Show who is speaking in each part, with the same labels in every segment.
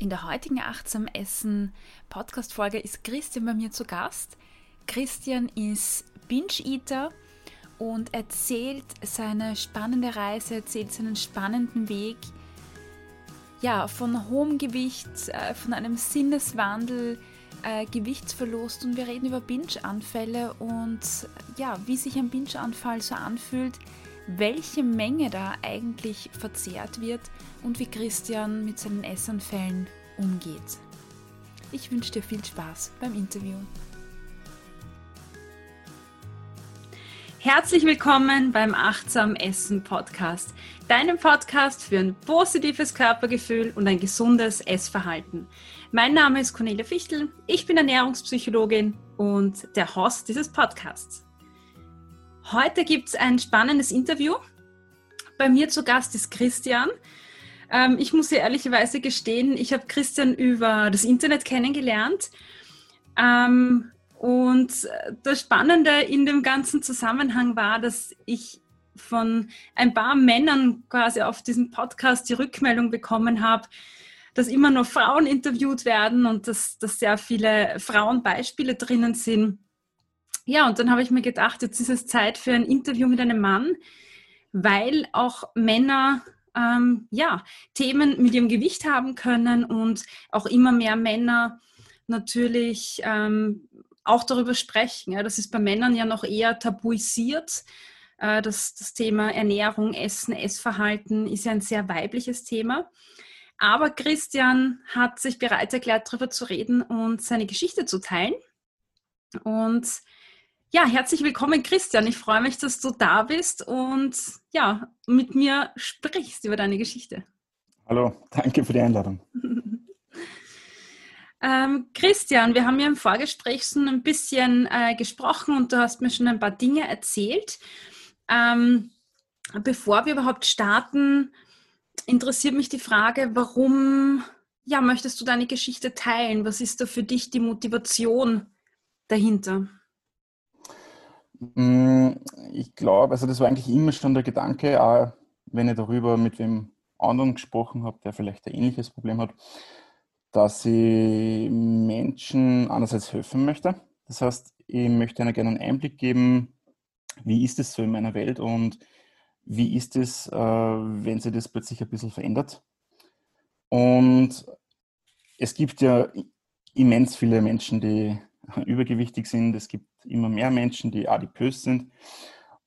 Speaker 1: In der heutigen Achtsam Essen Podcast-Folge ist Christian bei mir zu Gast. Christian ist Binge-Eater und erzählt seine spannende Reise, erzählt seinen spannenden Weg. Ja, von hohem Gewicht, äh, von einem Sinneswandel, äh, Gewichtsverlust und wir reden über Binge-Anfälle und ja, wie sich ein Binge-Anfall so anfühlt, welche Menge da eigentlich verzehrt wird und wie Christian mit seinen Essanfällen umgeht. Ich wünsche dir viel Spaß beim Interview. Herzlich willkommen beim Achtsam Essen Podcast, deinem Podcast für ein positives Körpergefühl und ein gesundes Essverhalten. Mein Name ist Cornelia Fichtel, ich bin Ernährungspsychologin und der Host dieses Podcasts. Heute gibt es ein spannendes Interview. Bei mir zu Gast ist Christian. Ähm, ich muss dir ehrlicherweise gestehen, ich habe Christian über das Internet kennengelernt. Ähm, und das Spannende in dem ganzen Zusammenhang war, dass ich von ein paar Männern quasi auf diesem Podcast die Rückmeldung bekommen habe, dass immer nur Frauen interviewt werden und dass, dass sehr viele Frauenbeispiele drinnen sind. Ja, und dann habe ich mir gedacht, jetzt ist es Zeit für ein Interview mit einem Mann, weil auch Männer ähm, ja, Themen mit ihrem Gewicht haben können und auch immer mehr Männer natürlich ähm, auch darüber sprechen. Ja, das ist bei Männern ja noch eher tabuisiert. Äh, das, das Thema Ernährung, Essen, Essverhalten ist ja ein sehr weibliches Thema. Aber Christian hat sich bereit erklärt, darüber zu reden und seine Geschichte zu teilen. Und ja, herzlich willkommen, Christian. Ich freue mich, dass du da bist und ja, mit mir sprichst über deine Geschichte.
Speaker 2: Hallo, danke für die Einladung.
Speaker 1: ähm, Christian, wir haben ja im Vorgespräch schon ein bisschen äh, gesprochen und du hast mir schon ein paar Dinge erzählt. Ähm, bevor wir überhaupt starten, interessiert mich die Frage, warum ja, möchtest du deine Geschichte teilen? Was ist da für dich die Motivation dahinter?
Speaker 2: Mm, ich glaube, also das war eigentlich immer schon der Gedanke, auch wenn ich darüber mit wem anderen gesprochen habe, der vielleicht ein ähnliches Problem hat, dass ich Menschen einerseits helfen möchte. Das heißt, ich möchte ihnen gerne einen Einblick geben, wie ist es so in meiner Welt und wie ist es, äh, wenn sich das plötzlich ein bisschen verändert. Und es gibt ja immens viele Menschen, die übergewichtig sind. Es gibt immer mehr Menschen, die adipös sind.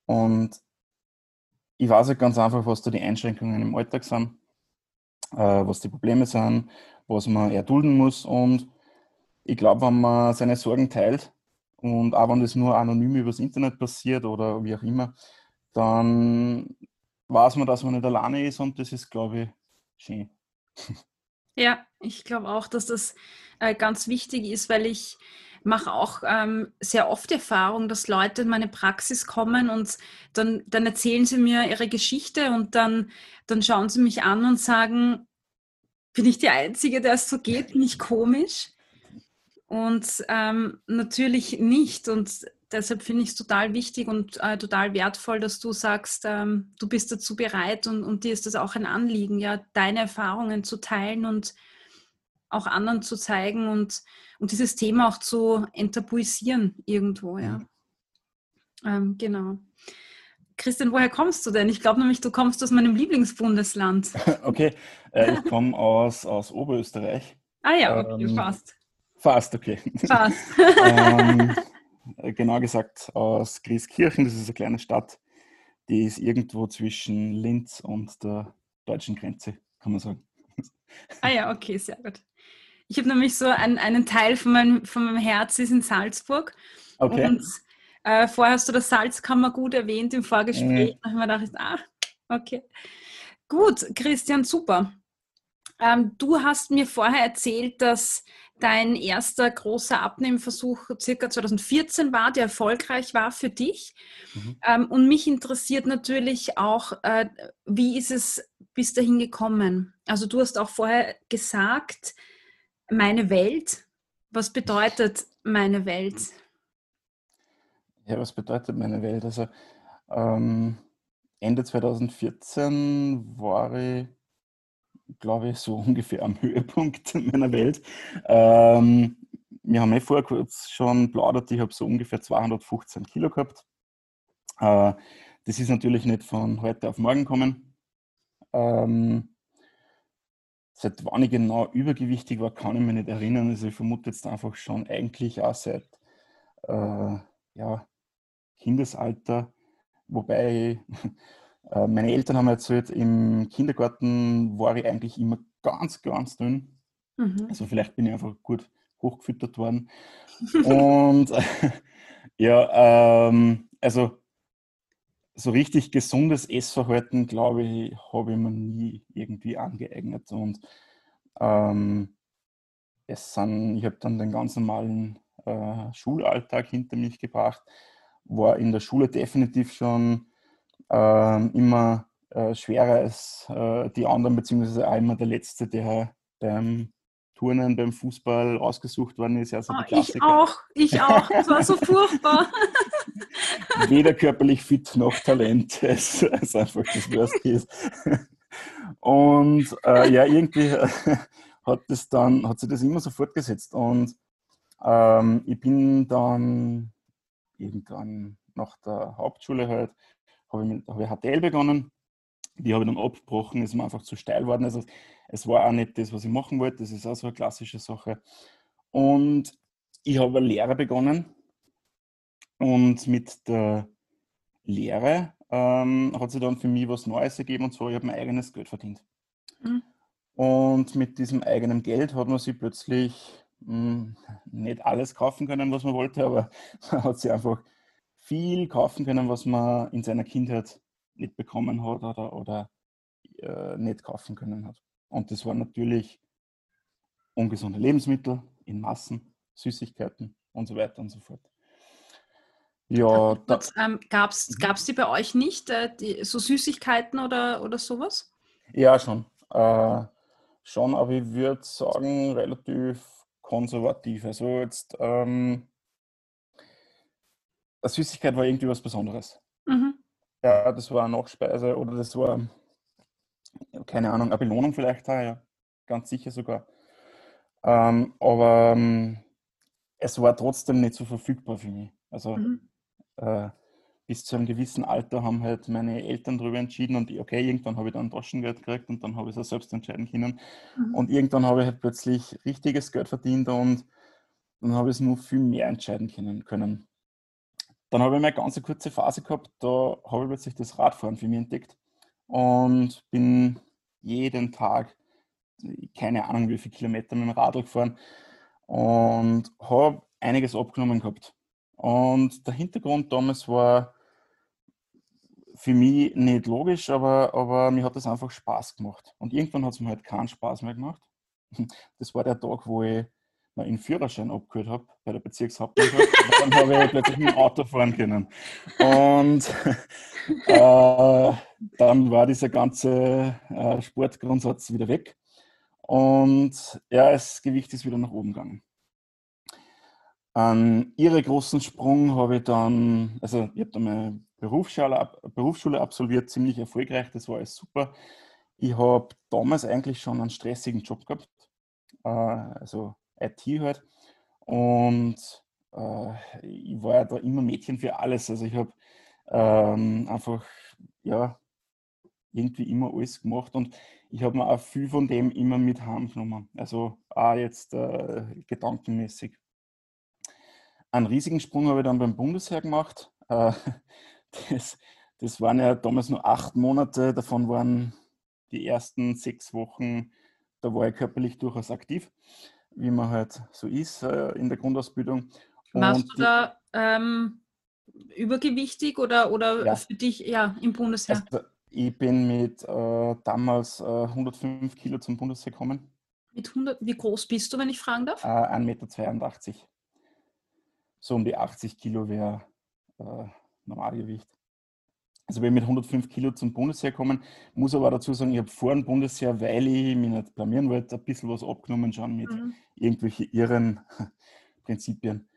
Speaker 2: Und ich weiß halt ganz einfach, was da die Einschränkungen im Alltag sind, äh, was die Probleme sind, was man erdulden muss. Und ich glaube, wenn man seine Sorgen teilt und auch wenn das nur anonym übers Internet passiert oder wie auch immer, dann weiß man, dass man nicht alleine ist und das ist, glaube ich, schön.
Speaker 1: Ja, ich glaube auch, dass das äh, ganz wichtig ist, weil ich mache auch ähm, sehr oft Erfahrung, dass Leute in meine Praxis kommen und dann, dann erzählen sie mir ihre Geschichte und dann, dann schauen sie mich an und sagen, bin ich die Einzige, der es so geht, nicht komisch? Und ähm, natürlich nicht. Und deshalb finde ich es total wichtig und äh, total wertvoll, dass du sagst, ähm, du bist dazu bereit und, und dir ist das auch ein Anliegen, ja, deine Erfahrungen zu teilen und auch anderen zu zeigen und, und dieses Thema auch zu enttabuisieren irgendwo, ja. Mhm. Ähm, genau. Christian, woher kommst du denn? Ich glaube nämlich, du kommst aus meinem Lieblingsbundesland.
Speaker 2: Okay, äh, ich komme aus, aus Oberösterreich.
Speaker 1: Ah ja, okay, ähm, fast.
Speaker 2: Fast, okay.
Speaker 1: Fast.
Speaker 2: ähm, genau gesagt aus Grieskirchen, das ist eine kleine Stadt, die ist irgendwo zwischen Linz und der deutschen Grenze, kann man sagen.
Speaker 1: Ah ja, okay, sehr gut. Ich habe nämlich so einen, einen Teil von meinem, von meinem Herz ist in Salzburg. Okay. Und äh, vorher hast du das Salzkammergut erwähnt im Vorgespräch. Mhm. Da habe ich mir gedacht, ah, okay. Gut, Christian, super. Ähm, du hast mir vorher erzählt, dass dein erster großer Abnehmversuch circa 2014 war, der erfolgreich war für dich. Mhm. Ähm, und mich interessiert natürlich auch, äh, wie ist es bis dahin gekommen? Also du hast auch vorher gesagt, meine Welt. Was bedeutet meine Welt?
Speaker 2: Ja, was bedeutet meine Welt? Also ähm, Ende 2014 war ich glaube ich, so ungefähr am Höhepunkt meiner Welt. Ähm, wir haben eh vorher kurz schon plaudert, ich habe so ungefähr 215 Kilo gehabt. Äh, das ist natürlich nicht von heute auf morgen gekommen. Ähm, seit wann ich genau übergewichtig war, kann ich mich nicht erinnern. Also ich vermute jetzt einfach schon eigentlich auch seit äh, ja, Kindesalter, wobei äh, meine Eltern haben erzählt, im Kindergarten war ich eigentlich immer ganz, ganz dünn. Mhm. Also vielleicht bin ich einfach gut hochgefüttert worden. Und ja, ähm, also so richtig gesundes Essverhalten, glaube ich, habe ich mir nie irgendwie angeeignet. Und ähm, es sind, ich habe dann den ganz normalen äh, Schulalltag hinter mich gebracht, war in der Schule definitiv schon äh, immer äh, schwerer als äh, die anderen, beziehungsweise auch immer der Letzte, der beim Turnen, beim Fußball ausgesucht worden ist.
Speaker 1: Also oh, ich auch, ich auch. Das war so furchtbar.
Speaker 2: Weder körperlich fit noch Talent. Es ist einfach das Worst Case. Und äh, ja, irgendwie hat, das dann, hat sich das immer so fortgesetzt. Und ähm, ich bin dann irgendwann nach der Hauptschule halt, habe ich hab ich HTL begonnen. Die habe ich dann abgebrochen, ist mir einfach zu steil geworden. Also es war auch nicht das, was ich machen wollte. Das ist auch so eine klassische Sache. Und ich habe eine Lehre begonnen. Und mit der Lehre ähm, hat sich dann für mich was Neues ergeben. Und zwar, ich habe mein eigenes Geld verdient. Mhm. Und mit diesem eigenen Geld hat man sich plötzlich mh, hm, nicht alles kaufen können, was man wollte, aber man hat sich einfach viel kaufen können, was man in seiner Kindheit nicht bekommen hat oder, oder äh, nicht kaufen können hat. Und das waren natürlich ungesunde Lebensmittel in Massen, Süßigkeiten und so weiter und so fort.
Speaker 1: Ja, ähm, Gab es mhm. die bei euch nicht, äh, die, so Süßigkeiten oder, oder sowas?
Speaker 2: Ja, schon. Äh, schon, aber ich würde sagen, relativ konservativ. Also jetzt, ähm, eine Süßigkeit war irgendwie was Besonderes. Mhm. Ja, das war eine Nachspeise oder das war keine Ahnung, eine Belohnung vielleicht ja, ganz sicher sogar. Ähm, aber ähm, es war trotzdem nicht so verfügbar für mich. Also mhm. Äh, bis zu einem gewissen Alter haben halt meine Eltern darüber entschieden und okay, irgendwann habe ich dann Taschengeld gekriegt und dann habe ich es auch selbst entscheiden können. Mhm. Und irgendwann habe ich halt plötzlich richtiges Geld verdient und dann habe ich es nur viel mehr entscheiden können. Dann habe ich eine ganz kurze Phase gehabt, da habe ich plötzlich das Radfahren für mich entdeckt und bin jeden Tag, keine Ahnung wie viele Kilometer mit dem Radl gefahren und habe einiges abgenommen gehabt. Und der Hintergrund damals war für mich nicht logisch, aber, aber mir hat das einfach Spaß gemacht. Und irgendwann hat es mir halt keinen Spaß mehr gemacht. Das war der Tag, wo ich meinen Führerschein abgeholt habe bei der Bezirkshauptmannschaft. dann habe ich plötzlich mit dem Auto fahren können. Und äh, dann war dieser ganze äh, Sportgrundsatz wieder weg. Und ja, das Gewicht ist wieder nach oben gegangen. An ihre großen Sprung habe ich dann, also ich habe dann meine Berufsschule, Berufsschule absolviert, ziemlich erfolgreich, das war alles super. Ich habe damals eigentlich schon einen stressigen Job gehabt, äh, also IT halt. Und äh, ich war ja da immer Mädchen für alles. Also ich habe ähm, einfach, ja, irgendwie immer alles gemacht und ich habe mir auch viel von dem immer mit heimgenommen. Also auch jetzt äh, gedankenmäßig. Einen riesigen Sprung habe ich dann beim Bundesheer gemacht. Äh, das, das waren ja damals nur acht Monate, davon waren die ersten sechs Wochen, da war ich körperlich durchaus aktiv, wie man halt so ist äh, in der Grundausbildung.
Speaker 1: Warst du da ähm, übergewichtig oder, oder ja. für dich ja im Bundesheer?
Speaker 2: Also, ich bin mit äh, damals äh, 105 Kilo zum Bundesheer gekommen.
Speaker 1: Mit 100, wie groß bist du, wenn ich fragen darf?
Speaker 2: Äh, 1,82 Meter. So um die 80 Kilo wäre äh, Normalgewicht. Also bin mit 105 Kilo zum Bundesheer gekommen. Muss aber dazu sagen, ich habe vor dem Bundesheer, weil ich mich nicht blamieren wollte, ein bisschen was abgenommen schon mit mhm. irgendwelchen irren Prinzipien.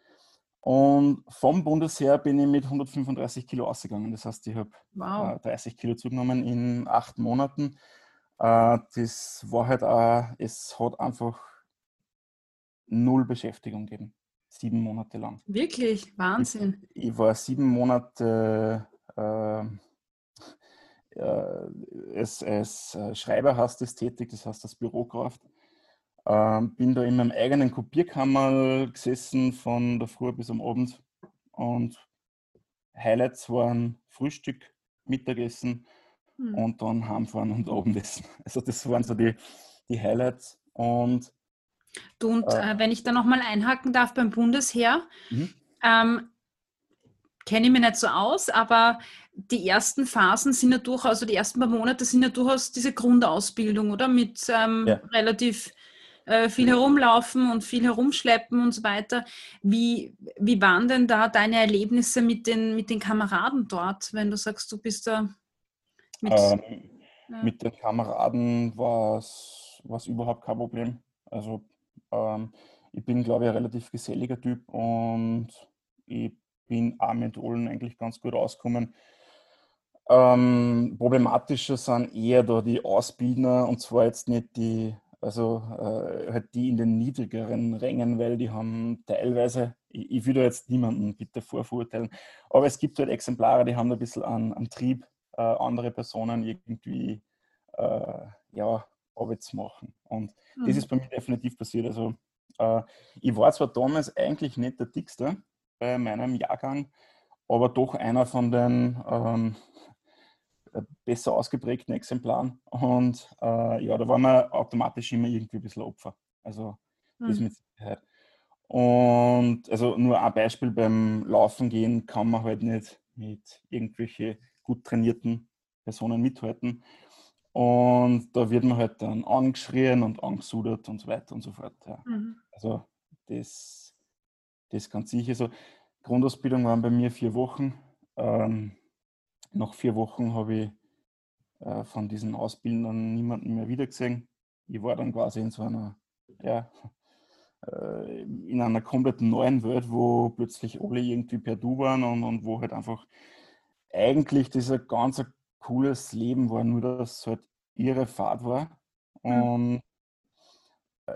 Speaker 2: Und vom Bundesheer bin ich mit 135 Kilo ausgegangen. Das heißt, ich habe wow. 30 äh, Kilo zugenommen in acht Monaten. Äh, das war halt auch, es hat einfach null Beschäftigung gegeben. Sieben Monate lang.
Speaker 1: Wirklich? Wahnsinn.
Speaker 2: Ich, ich war sieben Monate äh, äh, als, als äh, Schreiber hast das tätig, das heißt das Bürokraft. Ähm, bin da in meinem eigenen Kopierkammer gesessen von der Früh bis am Abend und Highlights waren Frühstück, Mittagessen hm. und dann heimfahren und Abendessen. Also das waren so die, die Highlights und
Speaker 1: Du, und äh, äh wenn ich da nochmal einhaken darf beim Bundesheer, mhm. ähm, kenne ich mich nicht so aus, aber die ersten Phasen sind ja durchaus, also die ersten paar Monate sind ja durchaus diese Grundausbildung, oder? Mit ähm, ja. relativ äh, viel herumlaufen und viel herumschleppen und so weiter. Wie, wie waren denn da deine Erlebnisse mit den, mit den Kameraden dort, wenn du sagst, du bist da
Speaker 2: mit. Ähm, ja. Mit den Kameraden war es überhaupt kein Problem. Also ähm, ich bin, glaube ich, ein relativ geselliger Typ und ich bin auch mit allen eigentlich ganz gut ausgekommen. Ähm, problematischer sind eher da die Ausbildner und zwar jetzt nicht die, also äh, halt die in den niedrigeren Rängen, weil die haben teilweise, ich, ich will da jetzt niemanden bitte vorverurteilen, aber es gibt halt Exemplare, die haben da ein bisschen an, an Trieb, äh, andere Personen irgendwie äh, ja, Arbeit zu machen. Und mhm. das ist bei mir definitiv passiert. Also äh, ich war zwar damals eigentlich nicht der Dickste bei meinem Jahrgang, aber doch einer von den ähm, besser ausgeprägten Exemplaren. Und äh, ja, da war man automatisch immer irgendwie ein bisschen Opfer. Also das mhm. mit Sicherheit. Und also nur ein Beispiel beim Laufen gehen kann man halt nicht mit irgendwelche gut trainierten Personen mithalten. Und da wird man halt dann angeschrien und angesudert und so weiter und so fort. Ja. Mhm. Also das, das ganz sicher so. Grundausbildung waren bei mir vier Wochen. Ähm, nach vier Wochen habe ich äh, von diesen Ausbildern niemanden mehr wiedergesehen. Ich war dann quasi in so einer, ja, äh, in einer komplett neuen Welt, wo plötzlich alle irgendwie per Du waren und, und wo halt einfach eigentlich dieser ganze cooles Leben war, nur dass es halt ihre Fahrt war. Und mhm.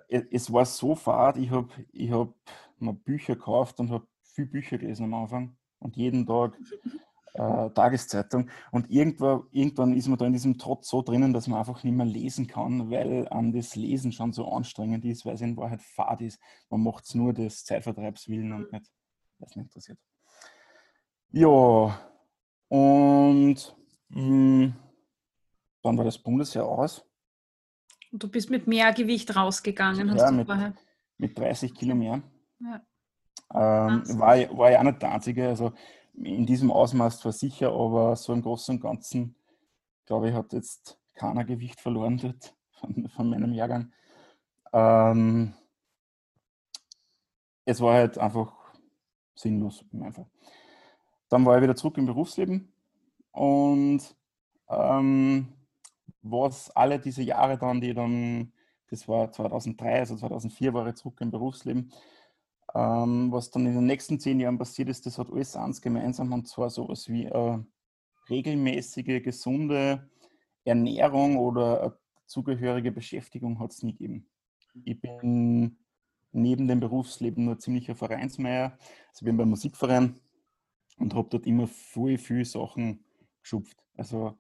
Speaker 2: es war so fad, ich habe ich hab mir Bücher gekauft und habe viel Bücher gelesen am Anfang und jeden Tag äh, Tageszeitung. Und irgendwann, irgendwann ist man da in diesem Trotz so drinnen, dass man einfach nicht mehr lesen kann, weil an das Lesen schon so anstrengend ist, weil es in Wahrheit fad ist. Man macht es nur des Zeitvertreibs willen und nicht, weil es nicht interessiert. Ja, und mh, hm, dann war das Bundesjahr aus.
Speaker 1: Und du bist mit mehr Gewicht rausgegangen,
Speaker 2: ja, mit, mit 30 Kilo mehr. Ja. Ähm, war, war ja auch nicht der Einzige. Also in diesem Ausmaß zwar sicher, aber so im Großen und Ganzen, glaube ich, hat jetzt keiner Gewicht verloren dort von, von meinem Jahrgang. Ähm, es war halt einfach sinnlos einfach. Dann war ich wieder zurück im Berufsleben und ähm, was alle diese Jahre dann, die dann, das war 2003, also 2004 war ich zurück im Berufsleben, ähm, was dann in den nächsten zehn Jahren passiert ist, das hat alles eins gemeinsam und zwar sowas wie äh, regelmäßige, gesunde Ernährung oder zugehörige Beschäftigung hat es nie gegeben. Ich bin neben dem Berufsleben nur ziemlicher Vereinsmeier. Also ich bin beim Musikverein und habe dort immer viel, viel Sachen geschupft. Also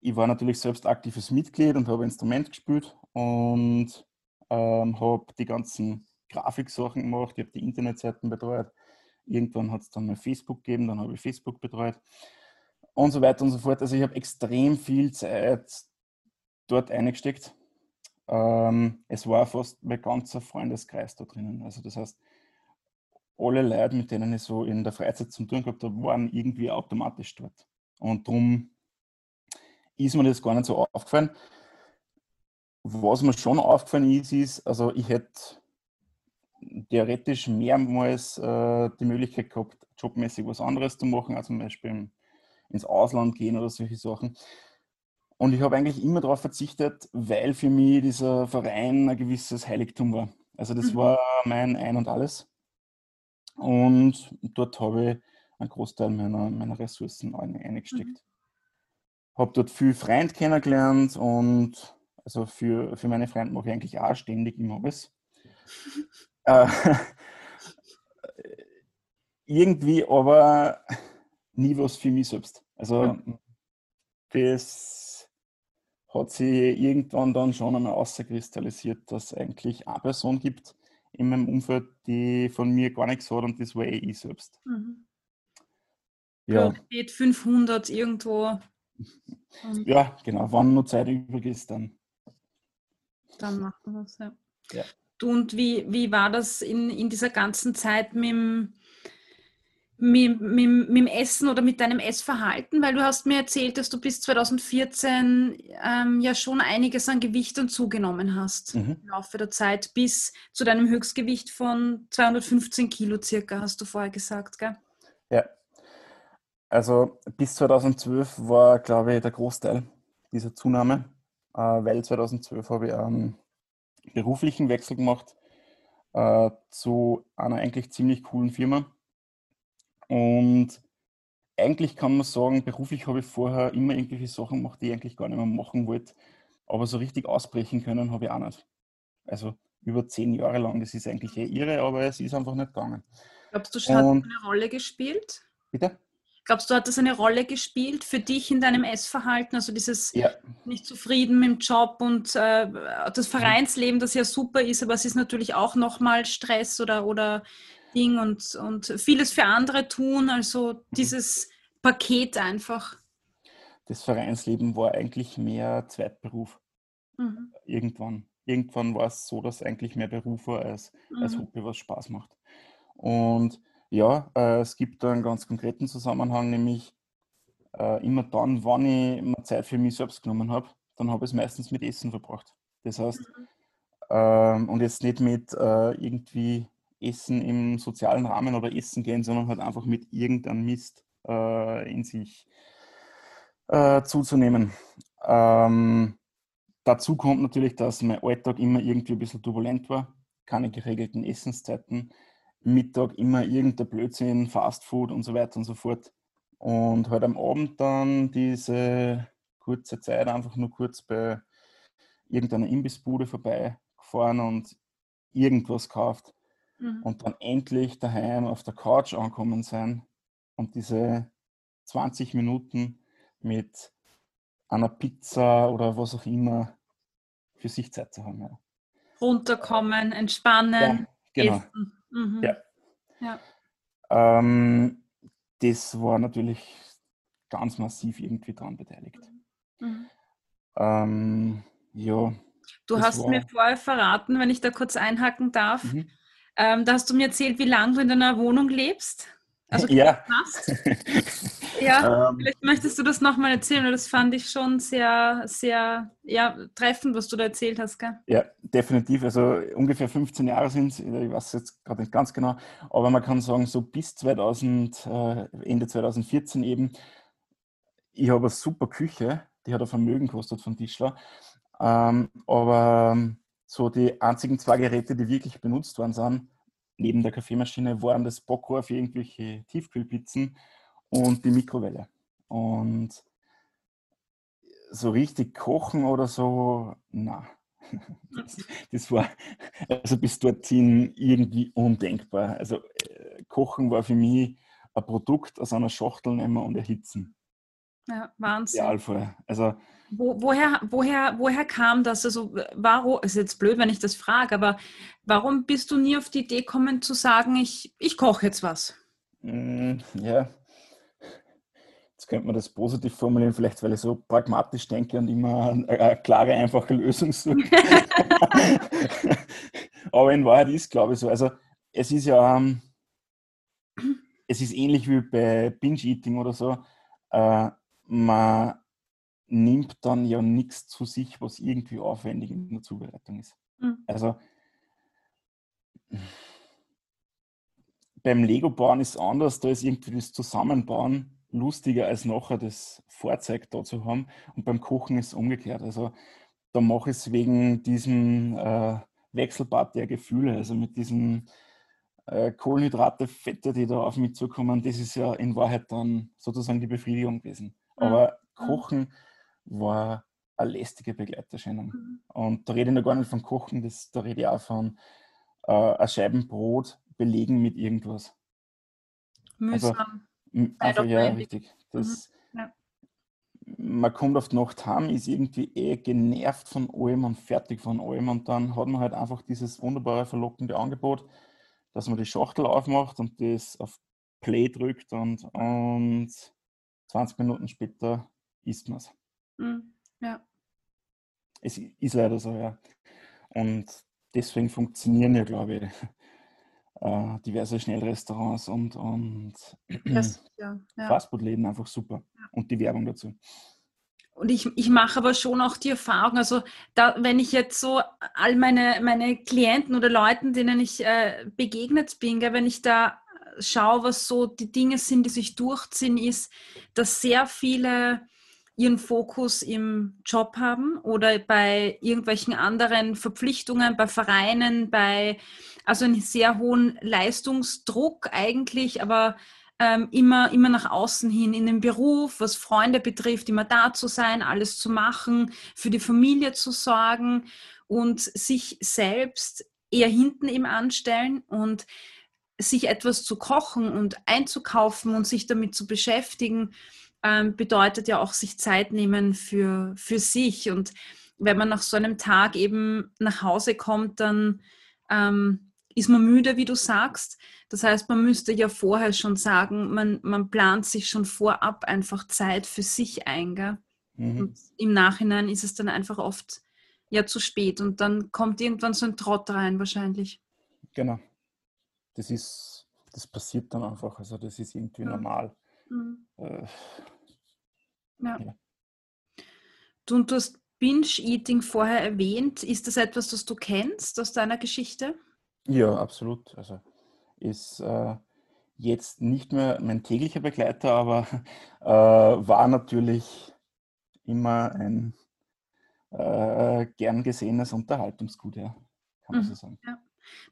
Speaker 2: ich war natürlich selbst aktives Mitglied und habe Instrument gespielt und ähm, habe die ganzen Grafiksachen gemacht, ich habe die Internetseiten betreut. Irgendwann hat es dann mal Facebook gegeben, dann habe ich Facebook betreut und so weiter und so fort. Also ich habe extrem viel Zeit dort eingesteckt. Ähm, es war fast mein ganzer Freundeskreis da drinnen. Also das heißt, alle Leute, mit denen ich so in der Freizeit zu tun gehabt habe, waren irgendwie automatisch dort. Und darum ist mir das gar nicht so aufgefallen. Was mir schon aufgefallen ist, ist, also ich hätte theoretisch mehrmals äh, die Möglichkeit gehabt, jobmäßig was anderes zu machen, also zum Beispiel ins Ausland gehen oder solche Sachen. Und ich habe eigentlich immer darauf verzichtet, weil für mich dieser Verein ein gewisses Heiligtum war. Also das mhm. war mein Ein und Alles. Und dort habe ich einen Großteil meiner, meiner Ressourcen eingesteckt. Mhm. habe dort viel Freund kennengelernt und also für, für meine Freunde mache ich eigentlich auch ständig immer alles. äh, irgendwie aber nie was für mich selbst. Also das hat sich irgendwann dann schon einmal auskristallisiert, dass es eigentlich eine Person gibt in meinem Umfeld, die von mir gar nichts hat und das war eh ich selbst. Mhm.
Speaker 1: Ja. Steht 500 irgendwo.
Speaker 2: ja, genau. Wann nur Zeit übrig ist, dann.
Speaker 1: Dann machen wir es, ja. ja. Und wie, wie war das in, in dieser ganzen Zeit mit dem, mit, mit, mit dem Essen oder mit deinem Essverhalten? Weil du hast mir erzählt, dass du bis 2014 ähm, ja schon einiges an Gewicht und zugenommen hast mhm. im Laufe der Zeit, bis zu deinem Höchstgewicht von 215 Kilo circa, hast du vorher gesagt, gell?
Speaker 2: Ja. Also bis 2012 war, glaube ich, der Großteil dieser Zunahme, äh, weil 2012 habe ich einen beruflichen Wechsel gemacht äh, zu einer eigentlich ziemlich coolen Firma und eigentlich kann man sagen, beruflich habe ich vorher immer irgendwelche Sachen gemacht, die ich eigentlich gar nicht mehr machen wollte. Aber so richtig ausbrechen können habe ich auch nicht. Also über zehn Jahre lang, das ist eigentlich eh irre, aber es ist einfach nicht gegangen.
Speaker 1: Glaubst du, hat Und, eine Rolle gespielt?
Speaker 2: Bitte?
Speaker 1: Glaubst du, hat das eine Rolle gespielt für dich in deinem Essverhalten? Also dieses ja. nicht zufrieden mit dem Job und äh, das Vereinsleben, das ja super ist, aber es ist natürlich auch nochmal Stress oder, oder Ding und, und vieles für andere tun. Also mhm. dieses Paket einfach.
Speaker 2: Das Vereinsleben war eigentlich mehr Zweitberuf. Mhm. Irgendwann. Irgendwann war es so, dass eigentlich mehr Beruf war als, mhm. als Hobby, was Spaß macht. Und ja, äh, es gibt da einen ganz konkreten Zusammenhang, nämlich äh, immer dann, wann ich mir Zeit für mich selbst genommen habe, dann habe ich es meistens mit Essen verbracht. Das heißt, mhm. ähm, und jetzt nicht mit äh, irgendwie Essen im sozialen Rahmen oder Essen gehen, sondern halt einfach mit irgendeinem Mist äh, in sich äh, zuzunehmen. Ähm, dazu kommt natürlich, dass mein Alltag immer irgendwie ein bisschen turbulent war, keine geregelten Essenszeiten, Mittag immer irgendein Blödsinn, Fastfood und so weiter und so fort. Und halt am Abend dann diese kurze Zeit einfach nur kurz bei irgendeiner Imbissbude vorbeigefahren und irgendwas gekauft mhm. und dann endlich daheim auf der Couch ankommen sein und diese 20 Minuten mit einer Pizza oder was auch immer für sich Zeit zu haben. Ja.
Speaker 1: Runterkommen, entspannen,
Speaker 2: ja, genau. essen. Mhm. Ja. ja. Ähm, das war natürlich ganz massiv irgendwie dran beteiligt. Mhm. Ähm, ja.
Speaker 1: Du hast war... mir vorher verraten, wenn ich da kurz einhaken darf, mhm. Ähm, da hast du mir erzählt, wie lange du in deiner Wohnung lebst.
Speaker 2: Also ja.
Speaker 1: Hast. ja, ähm, vielleicht möchtest du das nochmal erzählen, weil das fand ich schon sehr, sehr ja, treffend, was du da erzählt hast. Gell?
Speaker 2: Ja, definitiv. Also ungefähr 15 Jahre sind es, ich weiß jetzt gerade nicht ganz genau, aber man kann sagen, so bis 2000, äh, Ende 2014 eben, ich habe eine super Küche, die hat ein Vermögen gekostet von Tischler. Ähm, aber so die einzigen zwei Geräte, die wirklich benutzt worden sind, neben der Kaffeemaschine, waren das Bockwurf für irgendwelche Tiefkühlpizzen und die Mikrowelle. Und so richtig kochen oder so, na, das, war also bis dorthin irgendwie undenkbar. Also äh, Kochen war für mich ein Produkt aus einer Schachtel nehmen und erhitzen.
Speaker 1: Ja, Wahnsinn.
Speaker 2: Idealfall. Also
Speaker 1: wo, woher, woher, woher kam das? Also, warum, ist jetzt blöd, wenn ich das frage, aber warum bist du nie auf die Idee gekommen zu sagen, ich, ich koche jetzt was?
Speaker 2: Mm, ja, jetzt könnte man das positiv formulieren, vielleicht weil ich so pragmatisch denke und immer eine, eine klare, einfache Lösung suche. aber in Wahrheit ist, glaube ich, so. Also, es ist ja, ähm, es ist ähnlich wie bei Binge-Eating oder so. Äh, man nimmt dann ja nichts zu sich, was irgendwie aufwendig in der Zubereitung ist. Mhm. Also beim Lego-Bauen ist es anders, da ist irgendwie das Zusammenbauen lustiger als nachher das Fahrzeug da zu haben. Und beim Kochen ist es umgekehrt. Also da mache ich es wegen diesem äh, Wechselbad der Gefühle, also mit diesen äh, Kohlenhydrate, Fette, die da auf mich zukommen, das ist ja in Wahrheit dann sozusagen die Befriedigung gewesen. Mhm. Aber Kochen war eine lästige Begleiterscheinung. Mhm. Und da rede ich noch gar nicht vom Kochen, das, da rede ich auch von äh, ein Scheibenbrot belegen mit irgendwas. Mühsam. Also, einfach, ja, richtig. Das, mhm. ja. Man kommt auf die Nacht heim, ist irgendwie eh genervt von allem und fertig von allem und dann hat man halt einfach dieses wunderbare, verlockende Angebot, dass man die Schachtel aufmacht und das auf Play drückt und, und 20 Minuten später isst man es. Mhm. Ja. Es ist leider so, ja. Und deswegen funktionieren ja, glaube ich, äh, diverse Schnellrestaurants und, und ja, ja. Fastfood-Läden einfach super. Ja. Und die Werbung dazu.
Speaker 1: Und ich, ich mache aber schon auch die Erfahrung, also da, wenn ich jetzt so all meine, meine Klienten oder Leuten, denen ich äh, begegnet bin, wenn ich da schaue, was so die Dinge sind, die sich durchziehen, ist, dass sehr viele ihren Fokus im Job haben oder bei irgendwelchen anderen Verpflichtungen, bei Vereinen, bei also einen sehr hohen Leistungsdruck eigentlich, aber ähm, immer, immer nach außen hin in den Beruf, was Freunde betrifft, immer da zu sein, alles zu machen, für die Familie zu sorgen und sich selbst eher hinten eben anstellen und sich etwas zu kochen und einzukaufen und sich damit zu beschäftigen, ähm, bedeutet ja auch sich Zeit nehmen für, für sich. Und wenn man nach so einem Tag eben nach Hause kommt, dann ähm, ist man müde, wie du sagst. Das heißt, man müsste ja vorher schon sagen, man, man plant sich schon vorab einfach Zeit für sich ein. Gell? Mhm. Und im Nachhinein ist es dann einfach oft ja zu spät und dann kommt irgendwann so ein Trott rein wahrscheinlich.
Speaker 2: Genau. Das ist, das passiert dann einfach. Also das ist irgendwie ja. normal. Mhm. Äh,
Speaker 1: ja. ja. Du, und du hast Binge-Eating vorher erwähnt. Ist das etwas, das du kennst aus deiner Geschichte?
Speaker 2: Ja, absolut. Also ist äh, jetzt nicht mehr mein täglicher Begleiter, aber äh, war natürlich immer ein äh, gern gesehenes Unterhaltungsgut, ja, kann man mhm. so sagen. Ja.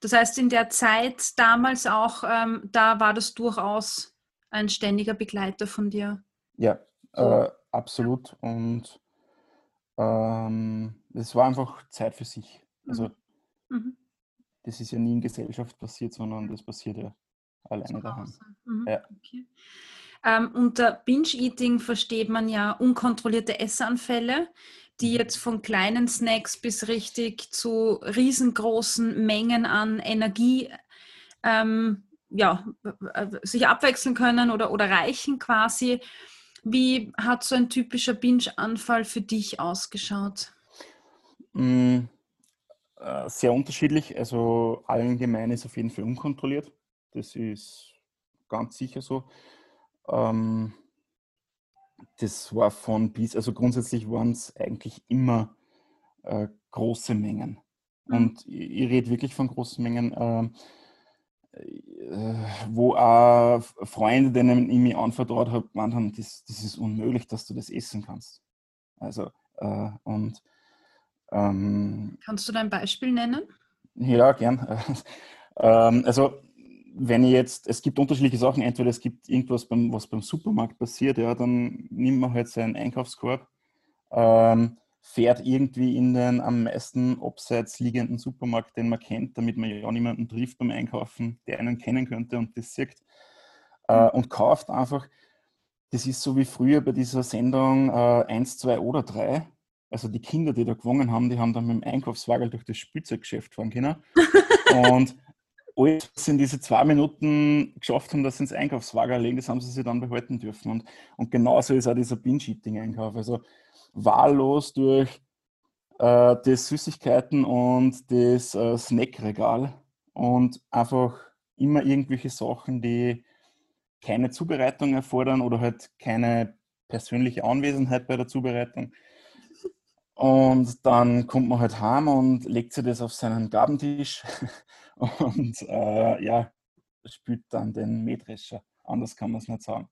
Speaker 1: Das heißt, in der Zeit damals auch, ähm, da war das durchaus ein ständiger Begleiter von dir.
Speaker 2: Ja, äh, absolut. Und ähm, es war einfach Zeit für sich. Also mhm. mhm. das ist ja nie in Gesellschaft passiert, sondern das passiert ja alleine daheim.
Speaker 1: Mhm. Ja. Okay. Ähm, unter Binge-Eating versteht man ja unkontrollierte Essanfälle, die mhm. jetzt von kleinen Snacks bis richtig zu riesengroßen Mengen an Energie ähm, ja, sich abwechseln können oder, oder reichen quasi. Wie hat so ein typischer Binge-Anfall für dich ausgeschaut?
Speaker 2: Mm, äh, sehr unterschiedlich. Also allgemein ist auf jeden Fall unkontrolliert. Das ist ganz sicher so. Ähm, das war von bis, also grundsätzlich waren es eigentlich immer äh, große Mengen. Mhm. Und ich, ich rede wirklich von großen Mengen. Äh, äh, wo auch Freunde, denen ich mich anvertraut habe, gemeint haben, das, das ist unmöglich, dass du das essen kannst. Also, äh, und.
Speaker 1: Ähm, Kannst du da ein Beispiel nennen?
Speaker 2: Ja, gern. ähm, also, wenn ich jetzt, es gibt unterschiedliche Sachen, entweder es gibt irgendwas, beim, was beim Supermarkt passiert, ja, dann nimmt man halt seinen Einkaufskorb. Ähm, fährt irgendwie in den am meisten abseits liegenden Supermarkt, den man kennt, damit man ja niemanden trifft beim Einkaufen, der einen kennen könnte und das sieht. Äh, und kauft einfach, das ist so wie früher bei dieser Sendung äh, 1, 2 oder 3. Also die Kinder, die da gewonnen haben, die haben dann mit dem Einkaufswagen durch das Spielzeuggeschäft fahren können. und alles in diese zwei Minuten geschafft haben, dass sie ins Einkaufswagen legen, das haben sie sich dann behalten dürfen. Und, und genauso ist auch dieser Binge-Eating-Einkauf. Also wahllos durch äh, das Süßigkeiten und das äh, Snackregal und einfach immer irgendwelche Sachen, die keine Zubereitung erfordern oder halt keine persönliche Anwesenheit bei der Zubereitung. Und dann kommt man halt heim und legt sich das auf seinen Gabentisch und äh, ja, spült dann den Mähdrescher. Anders kann man es nicht sagen.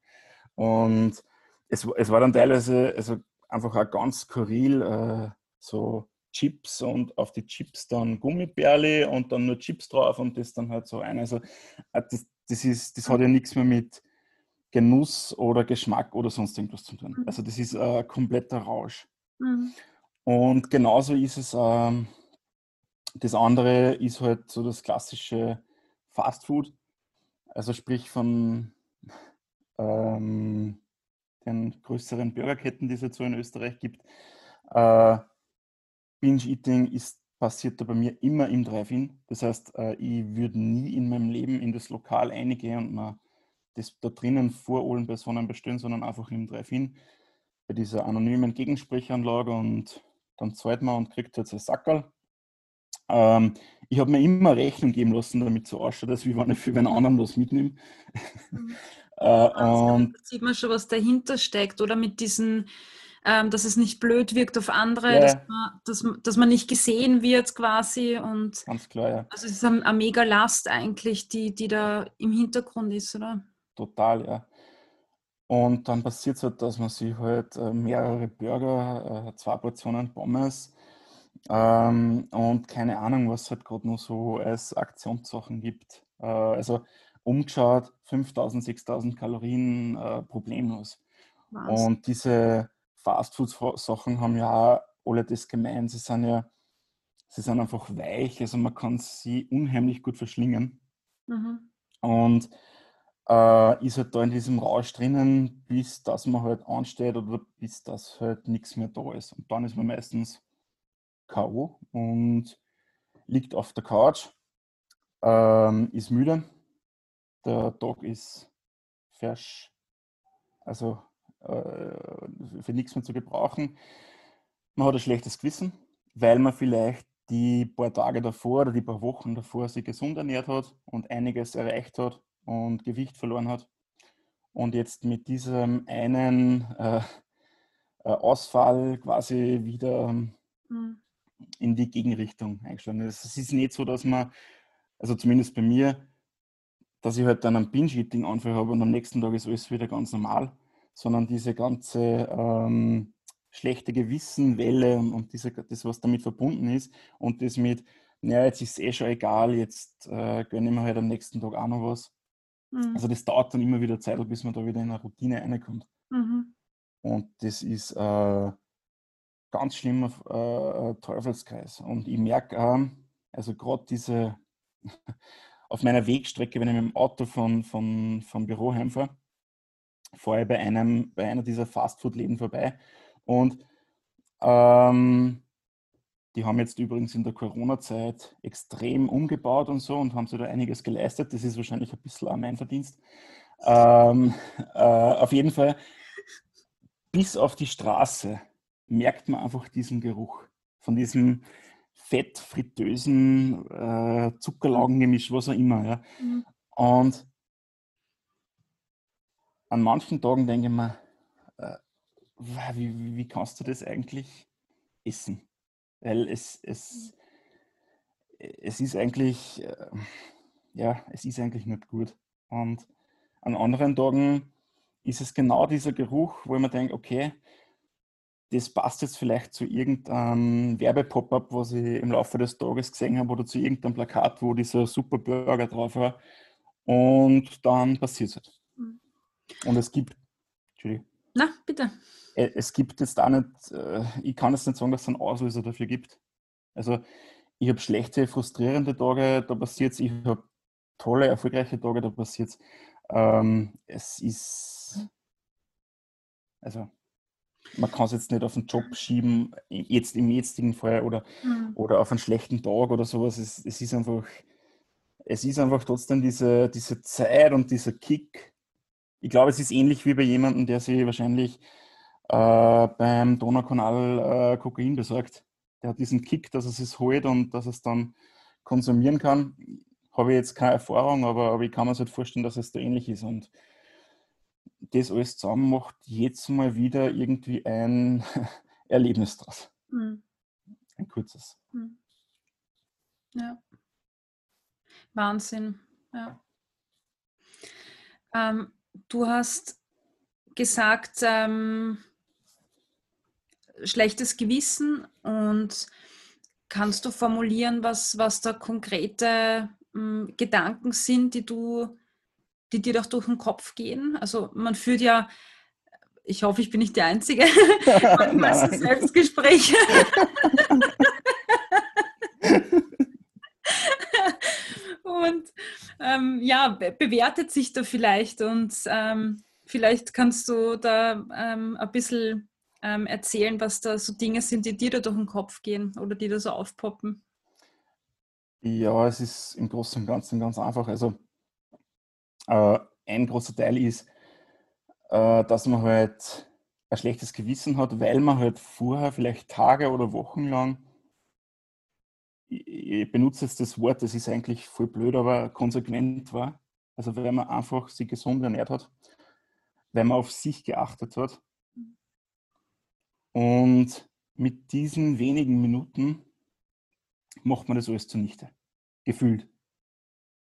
Speaker 2: Und es, es war dann teilweise, also einfach auch ganz skurril, äh, so Chips und auf die Chips dann Gummibärli und dann nur Chips drauf und das dann halt so ein. Also äh, das, das, ist, das hat ja nichts mehr mit Genuss oder Geschmack oder sonst irgendwas zu tun. Mhm. Also das ist ein kompletter Rausch. Mhm. Und genauso ist es, ähm, das andere ist halt so das klassische Fast Food, also sprich von ähm, den größeren Burgerketten, die es jetzt so in Österreich gibt. Äh, Binge-Eating ist passiert da bei mir immer im Drive-In. Das heißt, äh, ich würde nie in meinem Leben in das Lokal reingehen und mir das da drinnen vor allen Personen bestellen, sondern einfach im Drive-In bei dieser anonymen Gegensprechanlage und dann zahlt man und kriegt jetzt ein Sackerl. Ähm, ich habe mir immer Rechnung geben lassen, damit so ausschaut, als wie wenn ich für einen anderen was mitnehme.
Speaker 1: Mhm. äh, und sieht man schon, was dahinter steckt, oder mit diesen, ähm, dass es nicht blöd wirkt auf andere, ja. dass, man, dass, dass, man nicht gesehen wird quasi. Und
Speaker 2: Ganz klar, ja.
Speaker 1: Also es ist eine, eine mega Last eigentlich, die, die da im Hintergrund ist, oder?
Speaker 2: Total, ja. Und dann passiert es halt, dass man sich halt äh, mehrere Burger, äh, zwei Portionen Pommes ähm, und keine Ahnung, was es halt gerade noch so als Aktionssachen gibt. Äh, also umgeschaut, 5000, 6000 Kalorien äh, problemlos. Was? Und diese Fastfood-Sachen haben ja alle das gemeint. Sie sind ja, sie sind einfach weich, also man kann sie unheimlich gut verschlingen. Mhm. Und äh, ist halt da in diesem Rausch drinnen, bis dass man halt ansteht oder bis dass halt nichts mehr da ist. Und dann ist man meistens K.O. und liegt auf der Couch, ähm, ist müde, der Tag ist fersch, also äh, für nichts mehr zu gebrauchen. Man hat ein schlechtes Gewissen, weil man vielleicht die paar Tage davor oder die paar Wochen davor sich gesund ernährt hat und einiges erreicht hat und Gewicht verloren hat. Und jetzt mit diesem einen äh, äh Ausfall quasi wieder mhm. in die Gegenrichtung eingeschlagen ist. Es ist nicht so, dass man, also zumindest bei mir, dass ich halt dann einen Binge-Eating-Anfall habe und am nächsten Tag ist alles wieder ganz normal, sondern diese ganze ähm, schlechte Gewissenwelle und, und diese, das, was damit verbunden ist und das mit, naja, jetzt ist es eh schon egal, jetzt äh, gönne ich mir halt am nächsten Tag auch noch was. Mhm. Also das dauert dann immer wieder Zeit, bis man da wieder in eine Routine reinkommt. Mhm. Und das ist äh, ganz schlimmer äh, Teufelskreis. Und ich merke, äh, also gerade diese, auf meiner Wegstrecke, wenn ich mit dem Auto von, von, vom Büro heimfahre, fahre ich bei, einem, bei einer dieser Fastfood-Läden vorbei. Und ähm, die haben jetzt übrigens in der Corona-Zeit extrem umgebaut und so und haben sich da einiges geleistet. Das ist wahrscheinlich ein bisschen auch mein Verdienst. Ähm, äh, auf jeden Fall, bis auf die Straße merkt man einfach diesen Geruch von diesem fett, fritösen, äh, Zuckerlaugengemisch, was auch immer. Ja. Mhm. Und an manchen Tagen denke ich mir, äh, wie, wie kannst du das eigentlich essen? weil es, es, es ist eigentlich, äh, ja, es ist eigentlich nicht gut. Und an anderen Tagen ist es genau dieser Geruch, wo man denkt, okay, das passt jetzt vielleicht zu irgendeinem Werbepop-up, was ich im Laufe des Tages gesehen habe, oder zu irgendeinem Plakat, wo dieser super Burger drauf war. Und dann passiert es halt. Mhm. Und es gibt,
Speaker 1: Entschuldigung. Na, bitte.
Speaker 2: Äh, es gibt jetzt auch nicht, äh, ich kann jetzt nicht sagen, dass es einen Auslöser dafür gibt. Also ich habe schlechte, frustrierende Tage, da passiert es, ich habe tolle, erfolgreiche Tage, da passiert es. Ähm, es ist, also man kann es jetzt nicht auf den Job schieben, jetzt im jetzigen Fall oder, mhm. oder auf einen schlechten Tag oder sowas. Es, es, ist einfach, es ist einfach trotzdem diese, diese Zeit und dieser Kick. Ich glaube, es ist ähnlich wie bei jemandem, der sich wahrscheinlich äh, beim Donaukanal äh, Kokain besorgt. Der hat diesen Kick, dass er es holt und dass er es dann konsumieren kann. Habe ich jetzt keine Erfahrung, aber, aber ich kann mir halt vorstellen, dass es da ähnlich ist. Und das alles zusammen macht jetzt mal wieder irgendwie ein Erlebnis draus. Mhm. Ein kurzes. Mhm.
Speaker 1: Ja. Wahnsinn. Ja. Ähm, du hast gesagt, ähm, schlechtes Gewissen und kannst du formulieren, was, was da konkrete äh, Gedanken sind, die du, die dir doch durch den Kopf gehen? Also man führt ja ich hoffe, ich bin nicht die Einzige. Manchmal so Selbstgespräche. und ähm, ja, bewertet sich da vielleicht und ähm, vielleicht kannst du da ähm, ein bisschen ähm, erzählen, was da so Dinge sind, die dir da durch den Kopf gehen oder die da so aufpoppen.
Speaker 2: Ja, es ist im Großen und Ganzen ganz einfach. Also äh, ein großer Teil ist, äh, dass man halt ein schlechtes Gewissen hat, weil man halt vorher vielleicht Tage oder Wochen lang ich benutze jetzt das Wort, das ist eigentlich voll blöd, aber konsequent war. Also wenn man einfach sich gesund ernährt hat, wenn man auf sich geachtet hat. Und mit diesen wenigen Minuten macht man das alles zunichte. Gefühlt.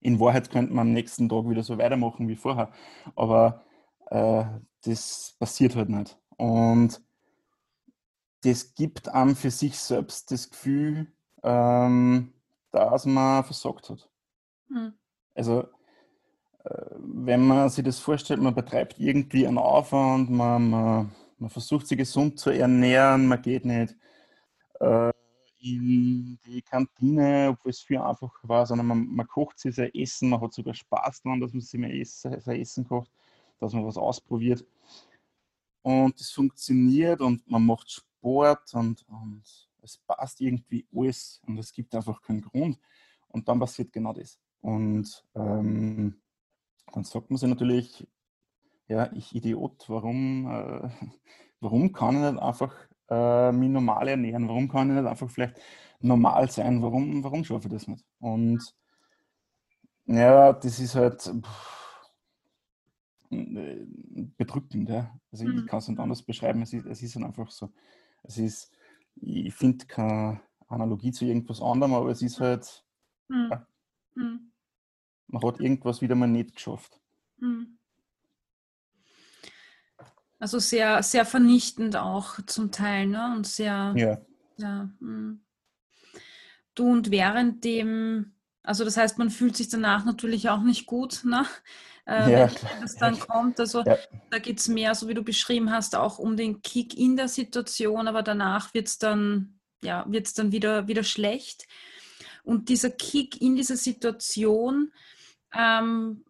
Speaker 2: In Wahrheit könnte man am nächsten Tag wieder so weitermachen wie vorher. Aber äh, das passiert halt nicht. Und das gibt einem für sich selbst das Gefühl, ähm, dass man versagt hat. Mhm. Also äh, wenn man sich das vorstellt, man betreibt irgendwie einen Aufwand, man, man, man versucht sich gesund zu ernähren, man geht nicht äh, in die Kantine, obwohl es viel einfacher war, sondern man, man kocht sich sein Essen, man hat sogar Spaß daran, dass man sich mehr Essen, sein Essen kocht, dass man was ausprobiert. Und das funktioniert und man macht Sport und, und es passt irgendwie alles und es gibt einfach keinen Grund. Und dann passiert genau das. Und ähm, dann sagt man sich natürlich, ja, ich Idiot, warum, äh, warum kann ich nicht einfach äh, mich normal ernähren? Warum kann ich nicht einfach vielleicht normal sein? Warum, warum schaffe ich das nicht? Und ja, das ist halt pff, bedrückend. Ja. Also ich mhm. kann es nicht anders beschreiben. Es ist, es ist einfach so. Es ist, ich finde keine Analogie zu irgendwas anderem, aber es ist halt, mhm. Ja, mhm. man hat irgendwas wieder mal nicht geschafft. Mhm.
Speaker 1: Also sehr, sehr vernichtend auch zum Teil, ne? Und sehr,
Speaker 2: ja.
Speaker 1: ja hm. du und während dem, also das heißt, man fühlt sich danach natürlich auch nicht gut, ne? Äh, ja, wenn das dann kommt. Also ja. da geht es mehr, so wie du beschrieben hast, auch um den Kick in der Situation, aber danach wird es dann, ja, wird's dann wieder, wieder schlecht. Und dieser Kick in dieser Situation, ähm,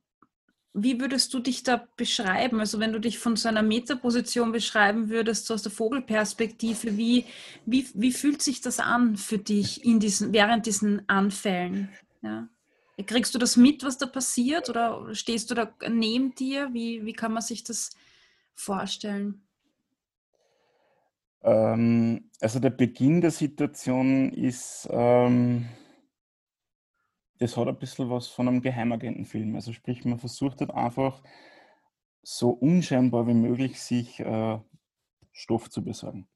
Speaker 1: wie würdest du dich da beschreiben? Also wenn du dich von so einer Metaposition beschreiben würdest, so aus der Vogelperspektive, wie, wie, wie fühlt sich das an für dich in diesen, während diesen Anfällen? Ja. Kriegst du das mit, was da passiert? Oder stehst du da neben dir? Wie, wie kann man sich das vorstellen?
Speaker 2: Ähm, also der Beginn der Situation ist... Ähm das hat ein bisschen was von einem Geheimagentenfilm. Also sprich, man versucht halt einfach so unscheinbar wie möglich sich äh, Stoff zu besorgen.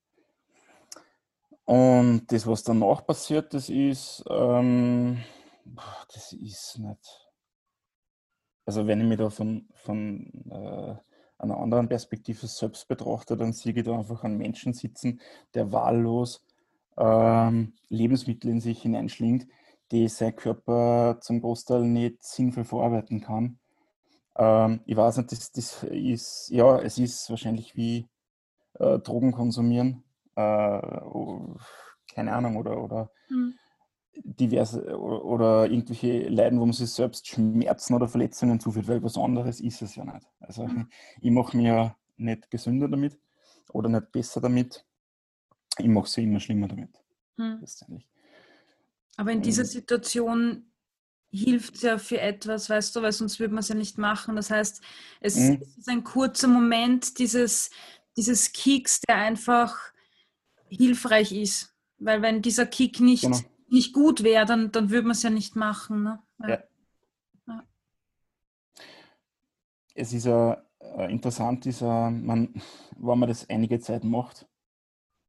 Speaker 2: Und das, was danach passiert, das ist, ähm, das ist nicht. Also wenn ich mich da von, von äh, einer anderen Perspektive selbst betrachte, dann sehe ich da einfach einen Menschen sitzen, der wahllos ähm, Lebensmittel in sich hineinschlingt, die sein Körper zum Großteil nicht sinnvoll verarbeiten kann. Ähm, ich weiß nicht, das, das, ist, ja, es ist wahrscheinlich wie äh, Drogen konsumieren, äh, keine Ahnung, oder, oder mhm. diverse, oder, oder, irgendwelche Leiden, wo man sich selbst Schmerzen oder Verletzungen zuführt, weil was anderes ist es ja nicht. Also mhm. ich mache mir ja nicht gesünder damit oder nicht besser damit, ich mache es ja immer schlimmer damit. Mhm. Letztendlich.
Speaker 1: Aber in dieser Situation hilft es ja für etwas, weißt du, weil sonst würde man es ja nicht machen. Das heißt, es mhm. ist ein kurzer Moment dieses, dieses Kicks, der einfach hilfreich ist. Weil wenn dieser Kick nicht, genau. nicht gut wäre, dann, dann würde man es ja nicht machen. Ne? Ja. Ja.
Speaker 2: Es ist ja äh, interessant, äh, man, wenn man das einige Zeit macht,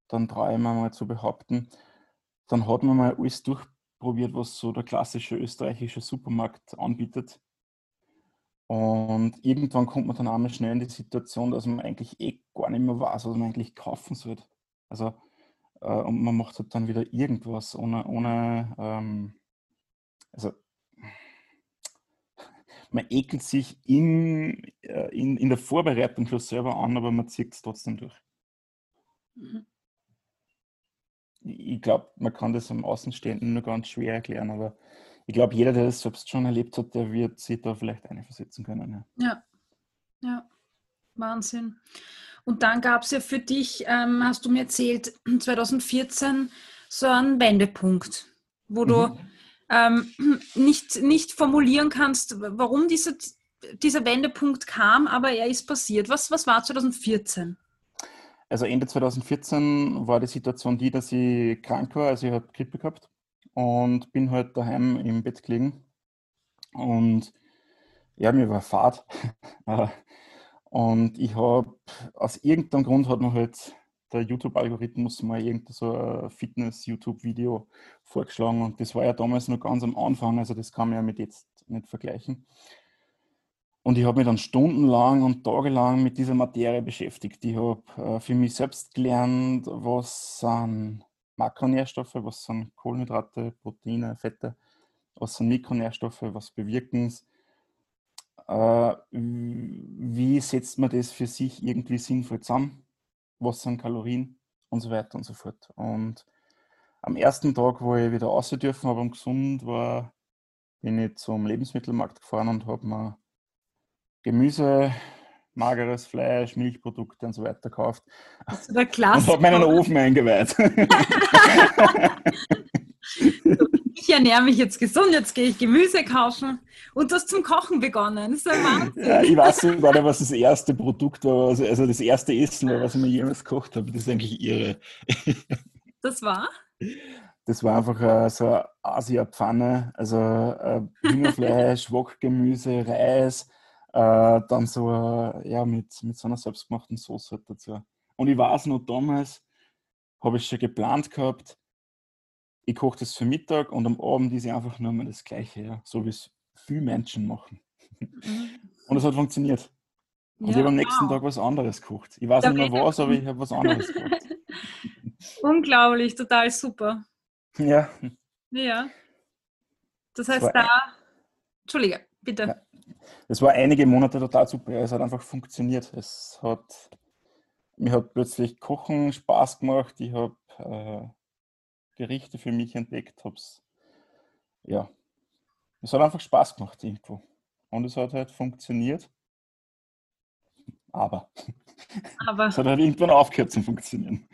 Speaker 2: dann traue ich mir mal zu behaupten, dann hat man mal alles durch, probiert, was so der klassische österreichische Supermarkt anbietet. Und irgendwann kommt man dann einmal schnell in die Situation, dass man eigentlich eh gar nicht mehr weiß, was man eigentlich kaufen sollte. Also, äh, und man macht halt dann wieder irgendwas ohne, ohne ähm, also man ekelt sich in, äh, in, in der Vorbereitung schon selber an, aber man zieht es trotzdem durch. Mhm. Ich glaube, man kann das am Außenstehenden nur ganz schwer erklären, aber ich glaube, jeder, der das selbst schon erlebt hat, der wird sich da vielleicht eine versetzen können.
Speaker 1: Ja, ja, ja. Wahnsinn. Und dann gab es ja für dich, ähm, hast du mir erzählt, 2014 so einen Wendepunkt, wo du mhm. ähm, nicht, nicht formulieren kannst, warum dieser, dieser Wendepunkt kam, aber er ist passiert. Was, was war 2014?
Speaker 2: Also Ende 2014 war die Situation die, dass ich krank war, also ich habe Grippe gehabt und bin halt daheim im Bett gelegen und ja, mir war Fahrt. und ich habe, aus irgendeinem Grund hat mir halt der YouTube-Algorithmus mal irgendein so Fitness-YouTube-Video vorgeschlagen und das war ja damals noch ganz am Anfang, also das kann man ja mit jetzt nicht vergleichen. Und ich habe mich dann stundenlang und tagelang mit dieser Materie beschäftigt. Ich habe äh, für mich selbst gelernt, was sind Makronährstoffe, was sind Kohlenhydrate, Proteine, Fette, was sind Mikronährstoffe, was bewirken es. Äh, wie setzt man das für sich irgendwie sinnvoll zusammen? Was sind Kalorien und so weiter und so fort. Und am ersten Tag, wo ich wieder raus dürfen habe und gesund war, bin ich zum Lebensmittelmarkt gefahren und habe mir Gemüse, mageres Fleisch, Milchprodukte und so weiter gekauft.
Speaker 1: Das ist der Klassiker.
Speaker 2: Und habe meinen Ofen eingeweiht.
Speaker 1: ich ernähre mich jetzt gesund, jetzt gehe ich Gemüse kaufen und du hast zum Kochen begonnen. Das ist ein Wahnsinn.
Speaker 2: Ja, ich weiß nicht gerade, was das erste Produkt war, also das erste Essen war, was ich mir jemals gekocht habe. Das ist eigentlich irre.
Speaker 1: Das war?
Speaker 2: Das war einfach äh, so eine Asia-Pfanne, also äh, Hühnerfleisch, Wokgemüse, Reis, äh, dann so, äh, ja, mit, mit so einer selbstgemachten Soße halt dazu. Und ich weiß noch, damals habe ich schon geplant gehabt, ich koche das für Mittag und am Abend ist einfach nur mal das Gleiche, ja, so wie es viele Menschen machen. Mhm. Und es hat funktioniert. Und ja, ich habe am nächsten wow. Tag was anderes gekocht. Ich weiß da nicht mehr was, aber ich habe was anderes gekocht.
Speaker 1: Unglaublich, total super.
Speaker 2: Ja.
Speaker 1: Ja. Das heißt, da. Entschuldige, bitte. Ja
Speaker 2: es war einige Monate total super. Es hat einfach funktioniert. Es hat mir hat plötzlich Kochen Spaß gemacht. Ich habe äh, Gerichte für mich entdeckt. Hab's, ja, es hat einfach Spaß gemacht irgendwo. Und es hat halt funktioniert. Aber, Aber. es hat halt irgendwann aufgehört zu funktionieren.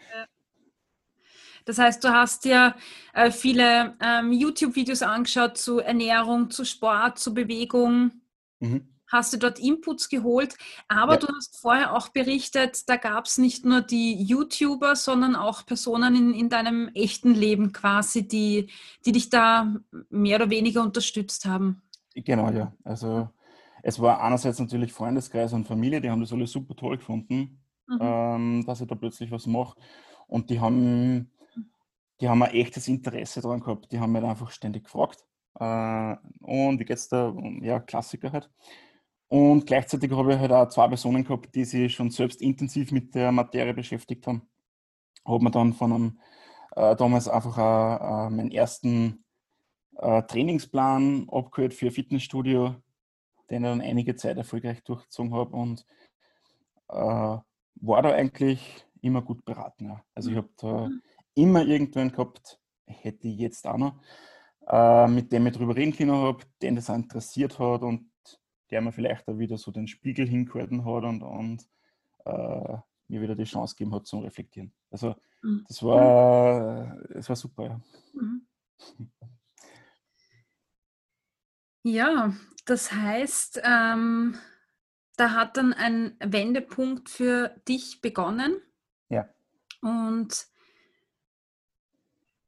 Speaker 1: Das heißt, du hast dir äh, viele ähm, YouTube-Videos angeschaut zu Ernährung, zu Sport, zu Bewegung. Mhm. Hast du dort Inputs geholt, aber ja. du hast vorher auch berichtet, da gab es nicht nur die YouTuber, sondern auch Personen in, in deinem echten Leben quasi, die, die dich da mehr oder weniger unterstützt haben.
Speaker 2: Genau, ja. Also es war einerseits natürlich Freundeskreis und Familie, die haben das alles super toll gefunden, mhm. ähm, dass ich da plötzlich was mache. Und die haben, die haben ein echtes Interesse daran gehabt. Die haben mich einfach ständig gefragt. Äh, und wie geht's da? Ja, Klassiker halt. Und gleichzeitig habe ich halt auch zwei Personen gehabt, die sich schon selbst intensiv mit der Materie beschäftigt haben. Habe mir dann von einem äh, damals einfach auch, äh, meinen ersten äh, Trainingsplan abgeholt für Fitnessstudio, den ich dann einige Zeit erfolgreich durchgezogen habe und äh, war da eigentlich immer gut beraten. Ja. Also ich habe da mhm. immer irgendwann gehabt, hätte ich jetzt auch noch, äh, mit dem ich darüber reden können habe, den das auch interessiert hat und der mir vielleicht auch wieder so den Spiegel hingehalten hat und, und äh, mir wieder die Chance gegeben hat zum Reflektieren. Also mhm. das war, das war super, ja. Mhm.
Speaker 1: Ja, das heißt, ähm, da hat dann ein Wendepunkt für dich begonnen.
Speaker 2: Ja.
Speaker 1: Und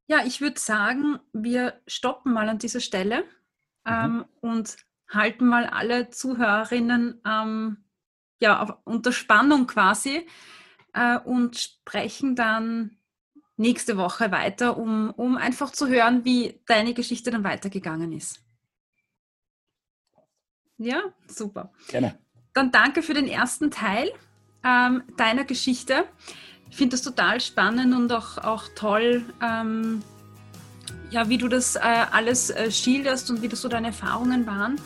Speaker 1: ja, ich würde sagen, wir stoppen mal an dieser Stelle mhm. ähm, und halten mal alle Zuhörerinnen ähm, ja, auf, unter Spannung quasi äh, und sprechen dann nächste Woche weiter, um, um einfach zu hören, wie deine Geschichte dann weitergegangen ist. Ja, super.
Speaker 2: Gerne.
Speaker 1: Dann danke für den ersten Teil ähm, deiner Geschichte. Ich finde das total spannend und auch, auch toll, ähm, ja, wie du das äh, alles äh, schilderst und wie das so deine Erfahrungen waren.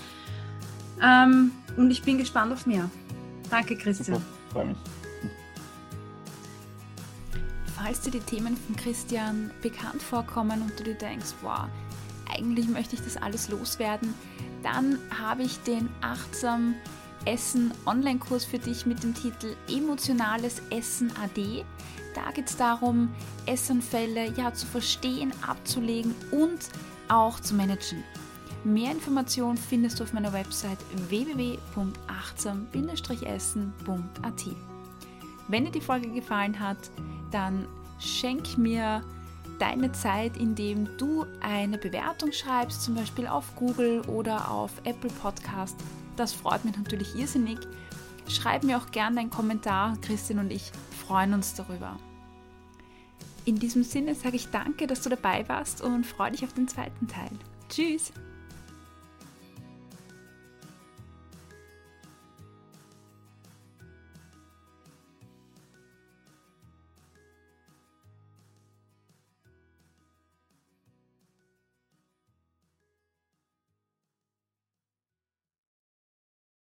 Speaker 1: Ähm, und ich bin gespannt auf mehr. Danke, Christian.
Speaker 2: Freue mich.
Speaker 1: Falls dir die Themen von Christian bekannt vorkommen und du dir denkst, wow, eigentlich möchte ich das alles loswerden, dann habe ich den achtsam Essen Online-Kurs für dich mit dem Titel Emotionales Essen AD. Da geht es darum, Essanfälle ja zu verstehen, abzulegen und auch zu managen. Mehr Informationen findest du auf meiner Website www.achtsam-essen.at. Wenn dir die Folge gefallen hat, dann schenk mir deine Zeit, indem du eine Bewertung schreibst, zum Beispiel auf Google oder auf Apple Podcast. Das freut mich natürlich irrsinnig. Schreib mir auch gerne einen Kommentar. Christian und ich freuen uns darüber. In diesem Sinne sage ich danke, dass du dabei warst und freue dich auf den zweiten Teil. Tschüss!